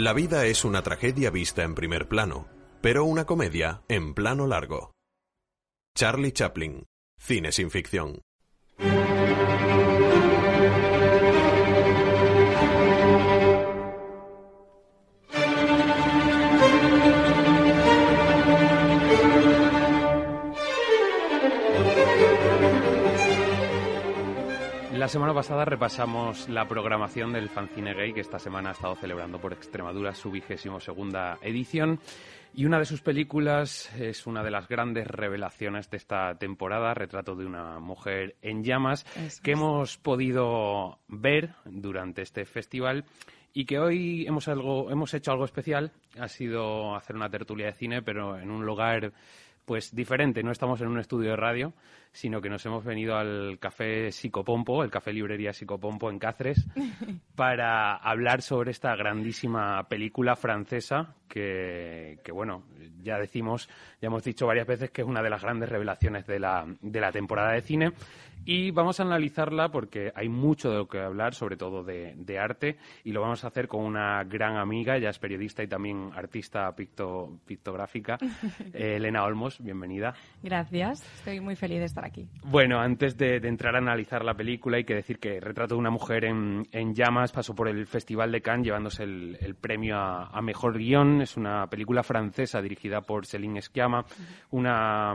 La vida es una tragedia vista en primer plano, pero una comedia en plano largo. Charlie Chaplin, cine sin ficción. Semana pasada repasamos la programación del Fanzine Gay, que esta semana ha estado celebrando por Extremadura su vigésimo segunda edición. Y una de sus películas es una de las grandes revelaciones de esta temporada, Retrato de una mujer en llamas, que hemos podido ver durante este festival y que hoy hemos, algo, hemos hecho algo especial. Ha sido hacer una tertulia de cine, pero en un lugar pues diferente. No estamos en un estudio de radio, sino que nos hemos venido al café Psicopompo, el café librería Psicopompo en Cáceres, para hablar sobre esta grandísima película francesa que, que, bueno, ya decimos, ya hemos dicho varias veces que es una de las grandes revelaciones de la, de la temporada de cine. Y vamos a analizarla porque hay mucho de lo que hablar, sobre todo de, de arte, y lo vamos a hacer con una gran amiga, ella es periodista y también artista picto, pictográfica, eh, Elena Olmos, bienvenida. Gracias, estoy muy feliz de estar aquí. Bueno, antes de, de, entrar a analizar la película, hay que decir que Retrato de una mujer en, en llamas pasó por el Festival de Cannes llevándose el, el premio a, a, Mejor Guión. Es una película francesa dirigida por Céline Sciamma, una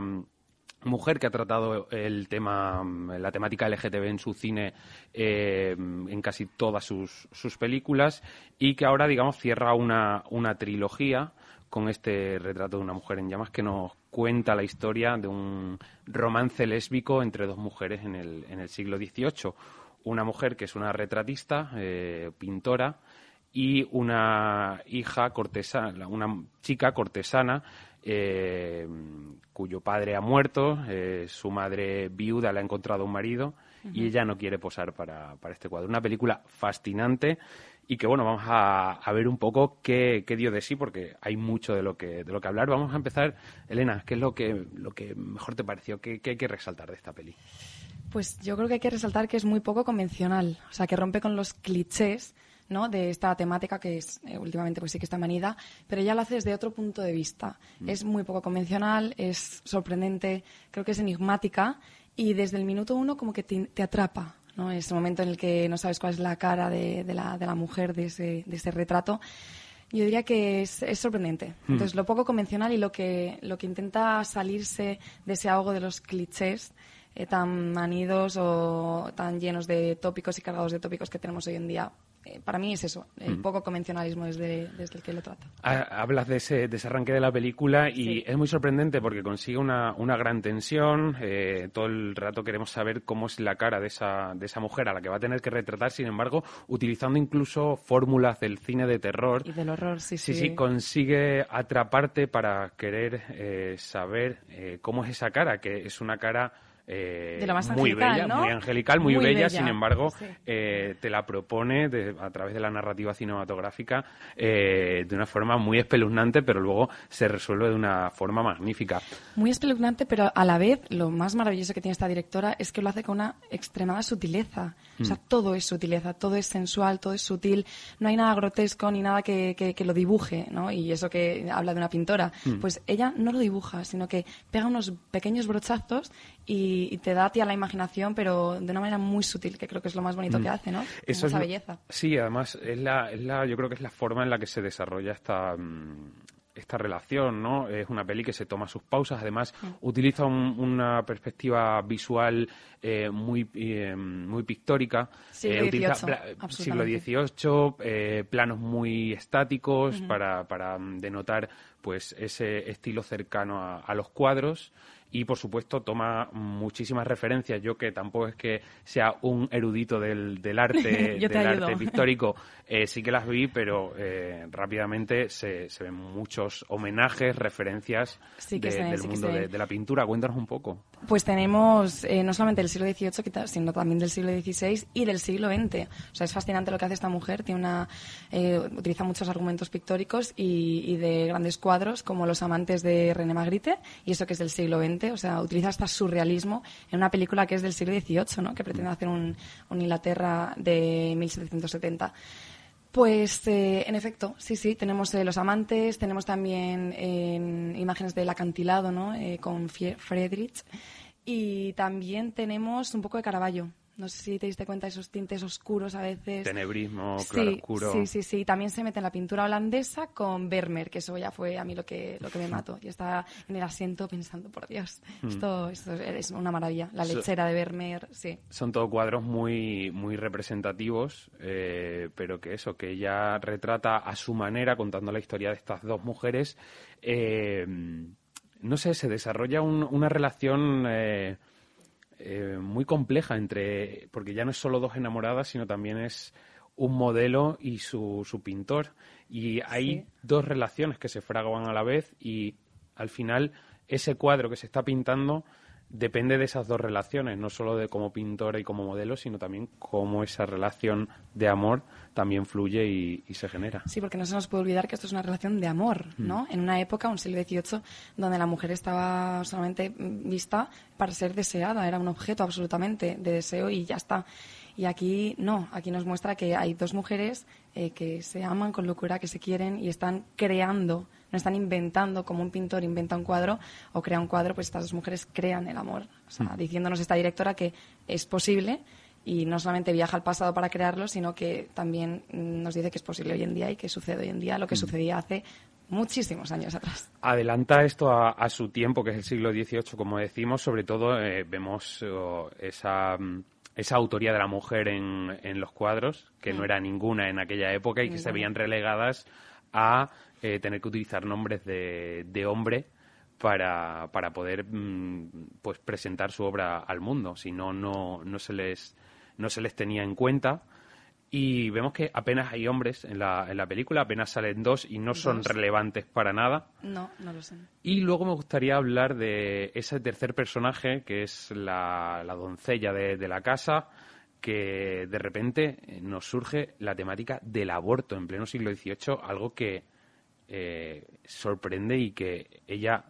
mujer que ha tratado el tema, la temática LGTB en su cine eh, en casi todas sus, sus, películas y que ahora, digamos, cierra una, una trilogía con este retrato de una mujer en llamas que nos cuenta la historia de un romance lésbico entre dos mujeres en el, en el siglo XVIII. Una mujer que es una retratista, eh, pintora, y una hija cortesana, una chica cortesana eh, cuyo padre ha muerto, eh, su madre viuda le ha encontrado un marido uh -huh. y ella no quiere posar para, para, este cuadro. Una película fascinante y que bueno, vamos a, a ver un poco qué, qué, dio de sí porque hay mucho de lo que de lo que hablar. Vamos a empezar, Elena, ¿qué es lo que lo que mejor te pareció? ¿Qué, qué hay que resaltar de esta peli? Pues yo creo que hay que resaltar que es muy poco convencional, o sea, que rompe con los clichés ¿no? de esta temática que es eh, últimamente pues sí que está manida, pero ella lo hace desde otro punto de vista. Mm. Es muy poco convencional, es sorprendente, creo que es enigmática y desde el minuto uno como que te, te atrapa. ¿no? Es el momento en el que no sabes cuál es la cara de, de, la, de la, mujer de ese, de ese retrato. Yo diría que es, es sorprendente. Mm. Entonces, lo poco convencional y lo que, lo que intenta salirse de ese ahogo de los clichés eh, tan manidos o tan llenos de tópicos y cargados de tópicos que tenemos hoy en día para mí es eso, el poco convencionalismo desde, desde, el que lo trata. Hablas de ese, de ese arranque de la película y sí. es muy sorprendente porque consigue una, una gran tensión. Eh, todo el rato queremos saber cómo es la cara de esa, de esa mujer a la que va a tener que retratar, sin embargo, utilizando incluso fórmulas del cine de terror. Y del horror, sí, sí. Sí, sí, consigue atraparte para querer eh, saber cómo es esa cara, que es una cara eh, de lo más muy angelical, bella, ¿no? muy angelical, muy, muy bella, bella, sin embargo, sí. eh, te la propone de, a través de la narrativa cinematográfica eh, de una forma muy espeluznante, pero luego se resuelve de una forma magnífica. Muy espeluznante, pero a la vez lo más maravilloso que tiene esta directora es que lo hace con una extremada sutileza. Mm. O sea, todo es sutileza, todo es sensual, todo es sutil, no hay nada grotesco ni nada que, que, que lo dibuje, ¿no? Y eso que habla de una pintora, mm. pues ella no lo dibuja, sino que pega unos pequeños brochazos y, y, te da a ti a la imaginación, pero de una manera muy sutil, que creo que es lo más bonito mm. que hace, ¿no? Eso esa es belleza. Sí, además, es la, es la, yo creo que es la forma en la que se desarrolla esta esta relación, ¿no? Es una peli que se toma sus pausas, además sí. utiliza un, una perspectiva visual eh, muy eh, muy pictórica, siglo eh, utiliza XVIII, siglo XVIII, planos muy estáticos uh -huh. para, para denotar pues ese estilo cercano a, a los cuadros y por supuesto toma muchísimas referencias. Yo que tampoco es que sea un erudito del, del arte, del ayudo. arte pictórico, eh, sí que las vi, pero eh, rápidamente se, se, ven muchos homenajes, referencias sí de, se, del sí mundo de, de, la pintura. Cuéntanos un poco. Pues tenemos eh, no solamente del siglo XVIII, sino también del siglo XVI y del siglo XX. O sea, es fascinante lo que hace esta mujer. Tiene una, eh, utiliza muchos argumentos pictóricos y, y de grandes cuadros, como Los amantes de René Magritte, y eso que es del siglo XX o sea, utiliza hasta surrealismo en una película que es del siglo XVIII, ¿no? Que pretende hacer un, Inglaterra de 1770 Pues eh, en efecto, sí, sí, tenemos eh, los amantes, tenemos también eh, imágenes del acantilado, ¿no? Eh, con Friedrich. Y también tenemos un poco de Caravaggio. No sé si te diste cuenta de esos tintes oscuros a veces. Tenebrismo, Sí, claroscuro. Sí, sí, sí. También se mete en la pintura holandesa con Vermeer, que eso ya fue a mí lo que, lo que me mató. Yo estaba en el asiento pensando, por Dios, esto, esto es una maravilla. La. So- lechera de Vermeer, sí. Son todos cuadros muy, muy representativos, eh, pero que eso, que ella retrata a su manera, contando la historia de estas dos mujeres. eh, no sé, se desarrolla un- una relación eh, eh, muy compleja entre. porque ya no es solo dos enamoradas, sino también es un modelo y su, su pintor. Y hay Sí. dos relaciones que se fraguan a la vez y al final ese cuadro que se está pintando depende de esas dos relaciones, no solo de como pintora y como modelo, sino también cómo esa relación de amor también fluye y, y se genera. Sí, porque no se nos puede olvidar que esto es una relación de amor, ¿no? En una época, un siglo XVIII, donde la mujer estaba solamente mm, vista para ser deseada, era un objeto absolutamente de deseo y ya está. Y aquí no, aquí nos muestra que hay dos mujeres eh, que se aman con locura, que se quieren y están creando, no están inventando como un pintor inventa un cuadro o crea un cuadro, pues estas dos mujeres crean el amor. O sea, diciéndonos esta directora que es posible y no solamente viaja al pasado para crearlo, sino que también mm, nos dice que es posible hoy en día y que sucede hoy en día lo que sucedía hace muchísimos años atrás. Adelanta esto a, a su tiempo, que es el siglo XVIII, como decimos, sobre todo eh, vemos oh, esa, mm, esa autoría de la mujer en, en los cuadros, que no era ninguna en aquella época y que se veían relegadas a eh, tener que utilizar nombres de, de hombre para, para poder mm, pues presentar su obra al mundo, si no, no, no se les no se les tenía en cuenta y vemos que apenas hay hombres en la, en la película, apenas salen dos y no son Dos. relevantes para nada. No, no lo sé. Y luego me gustaría hablar de ese tercer personaje, que es la, la doncella de, de la casa, que de repente eh, nos surge la temática del aborto en pleno siglo XVIII, algo que eh, sorprende y que ella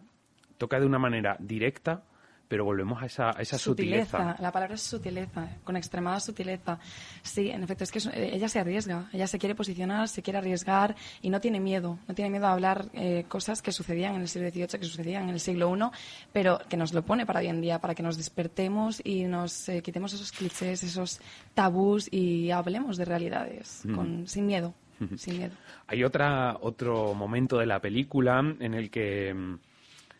toca de una manera directa, pero volvemos a esa, a esa sutileza. La palabra es sutileza, con extremada sutileza. Sí, en efecto, es que es- eh, ella se arriesga, ella se quiere posicionar, se quiere arriesgar y no tiene miedo. No tiene miedo a hablar eh, cosas que sucedían en el siglo XVIII, que sucedían en el siglo I, pero que nos lo pone para hoy en día, para que nos despertemos y nos eh, quitemos esos clichés, esos tabús y hablemos de realidades con, sin miedo. Sin miedo. Hay otra, otro momento de la película en el que, mm,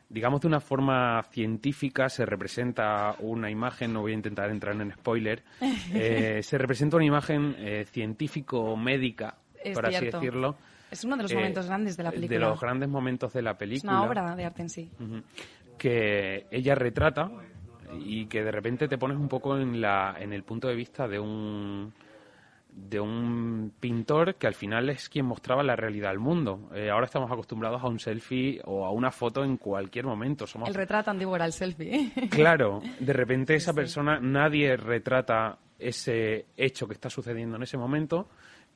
digamos de una forma científica, se representa una imagen, no voy a intentar entrar en spoiler, eh, se representa una imagen eh, científico-médica, Es por así cierto. decirlo. Es uno de los eh, momentos grandes de la película. De los grandes momentos de la es película. una obra de arte en sí. Que ella retrata y que de repente te pones un poco en la en el punto de vista de un de un pintor que al final es quien mostraba la realidad al mundo. Eh, ahora estamos acostumbrados a un selfie o a una foto en cualquier momento. Somos El retrato antiguo era el selfie. Claro, de repente esa persona, nadie retrata ese hecho que está sucediendo en ese momento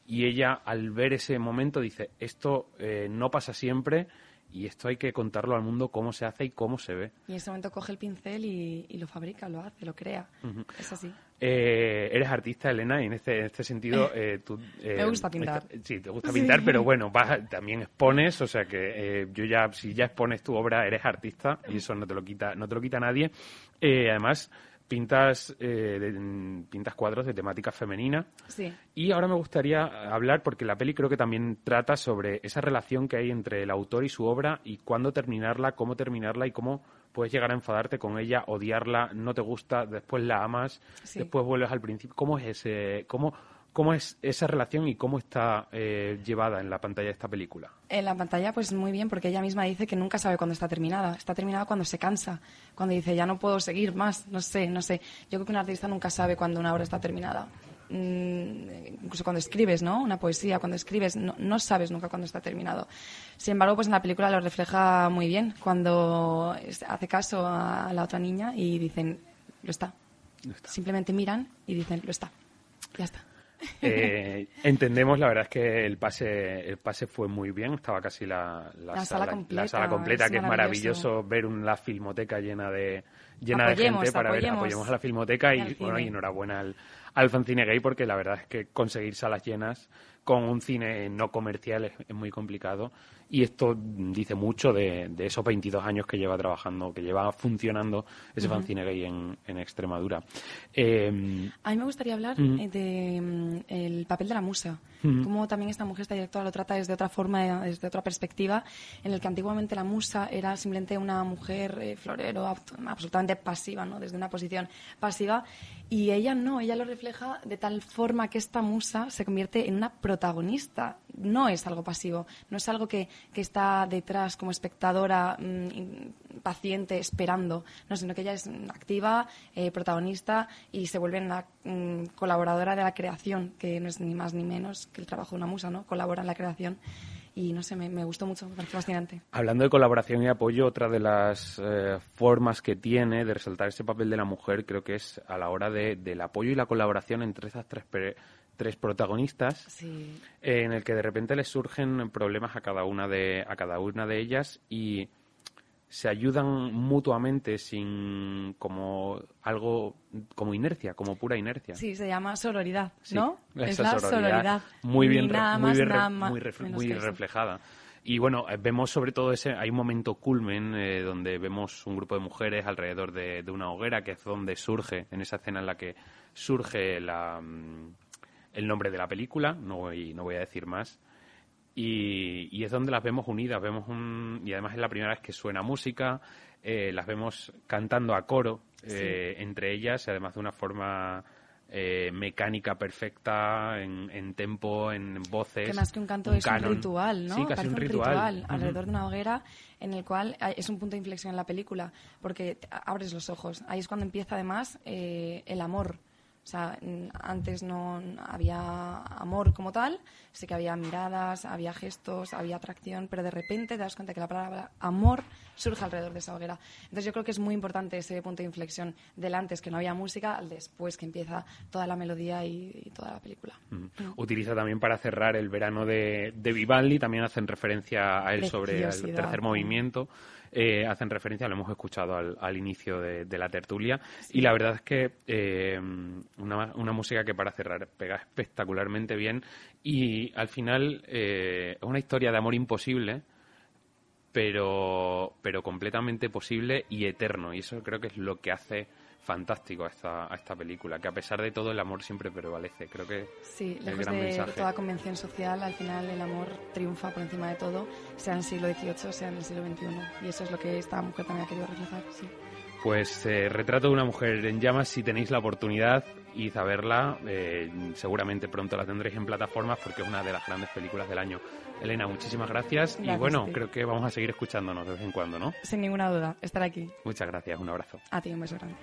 y ella al ver ese momento dice, esto eh, no pasa siempre y esto hay que contarlo al mundo cómo se hace y cómo se ve. Y en ese momento coge el pincel y, y lo fabrica, lo hace, lo crea. Es así. Eh, eres artista, Elena, y en este, en este sentido eh, tú... eh, Me gusta pintar. sí, te gusta Sí. pintar, pero bueno, vas- también expones, o sea que eh, yo ya, si ya expones tu obra, eres artista y eso no te lo quita, no te lo quita nadie. Eh, además, pintas, eh, de- pintas cuadros de temática femenina. Sí. Y ahora me gustaría hablar, porque la peli creo que también trata sobre esa relación que hay entre el autor y su obra y cuándo terminarla, cómo terminarla y cómo puedes llegar a enfadarte con ella, odiarla, no te gusta, después la amas, Sí. después vuelves al principio. ¿Cómo es ese, cómo, cómo es esa relación y cómo está eh, llevada en la pantalla de esta película? En la pantalla, pues muy bien, porque ella misma dice que nunca sabe cuándo está terminada. Está terminada cuando se cansa, cuando dice, ya no puedo seguir más, no sé, no sé. Yo creo que un artista nunca sabe cuándo una obra está terminada. Mm, incluso cuando escribes, ¿no? Una poesía, cuando escribes, no, no sabes nunca cuándo está terminado. Sin embargo, pues en la película lo refleja muy bien, cuando hace caso a la otra niña y dicen, lo está. Simplemente miran y dicen, lo está. Ya está. Eh, entendemos, la verdad es que el pase, el pase fue muy bien, estaba casi la, La sala completa, la sala completa, es que es maravilloso. maravilloso ver una filmoteca llena de, llena de gente para ver, apoyemos. a la Filmoteca y, bueno, y enhorabuena al, al Fancine Gay porque la verdad es que conseguir salas llenas con un cine no comercial es muy complicado. Y esto dice mucho de, esos 22 años que lleva trabajando, que lleva funcionando ese uh fanzine gay en, Extremadura. Em, a mí me gustaría hablar del de mm, el papel de la musa, cómo también esta mujer, esta directora, lo trata desde otra forma, desde otra perspectiva, en el que antiguamente la musa era simplemente una mujer eh, florero, absolutamente pasiva, ¿no? desde una posición pasiva, y ella no, ella lo refleja de tal forma que esta musa se convierte en una protagonista no es algo pasivo, no es algo que, está detrás como espectadora mm, paciente esperando, no, sino que ella es activa, eh, protagonista y se vuelve una mm, colaboradora de la creación, que no es ni más ni menos que el trabajo de una musa, ¿no? Colabora en la creación y no sé, me, gustó mucho, me pareció fascinante. Hablando de colaboración y apoyo, otra de las eh, formas que tiene de resaltar ese papel de la mujer creo que es a la hora de, del apoyo y la colaboración entre esas tres tres protagonistas en el que de repente les surgen problemas a cada una de a cada una de ellas y se ayudan mutuamente sin como algo como inercia, como pura inercia. Sí, se llama sororidad, ¿no? es la sororidad. Muy bien, muy, reflejada. Y bueno, eh, vemos sobre todo ese, hay un momento culmen eh, donde vemos un grupo de mujeres alrededor de, de, una hoguera, que es donde surge, en esa escena en la que surge la, mm, el nombre de la película, no voy, no voy a decir más. Y, es donde las vemos unidas, vemos un, y además es la primera vez que suena música, eh, las vemos cantando a coro eh, entre ellas, y además de una forma eh, mecánica perfecta, en, tempo, en voces. Que más que un canto es un ritual, ¿no? Sí, casi un ritual. alrededor de una hoguera en el cual es un punto de inflexión en la película, porque abres los ojos. Ahí es cuando empieza además el amor sea, antes no había amor como tal, sí que había miradas, había gestos, había atracción, pero de repente te das cuenta que la palabra amor surge alrededor de esa hoguera. Entonces yo creo que es muy importante ese punto de inflexión del antes que no había música al después que empieza toda la melodía y, toda la película. Mm. Utiliza también para cerrar el verano de, Vivaldi, también hacen referencia a él sobre el tercer movimiento. Eh, hacen referencia, lo hemos escuchado al, inicio de, la tertulia, y la verdad es que eh, una, una, música que para cerrar pega espectacularmente bien. Y al final eh, es una historia de amor imposible, pero, pero completamente posible y eterno, y eso creo que es lo que hace fantástico a esta, a esta película, que a pesar de todo el amor siempre prevalece. Creo que sí, lejos de toda convención social, al final el amor triunfa por encima de todo, sea en el siglo XVIII, sea en el siglo XXI. Y eso es lo que esta mujer también ha querido reflejar. Sí. Pues eh, Retrato de una mujer en llamas, si tenéis la oportunidad, y a verla. Eh, seguramente pronto la tendréis en plataformas porque es una de las grandes películas del año. Elena, muchísimas gracias. y bueno, creo que vamos a seguir escuchándonos de vez en cuando, ¿no? Sin ninguna duda, estar aquí. Muchas gracias, un abrazo. A ti, un beso grande.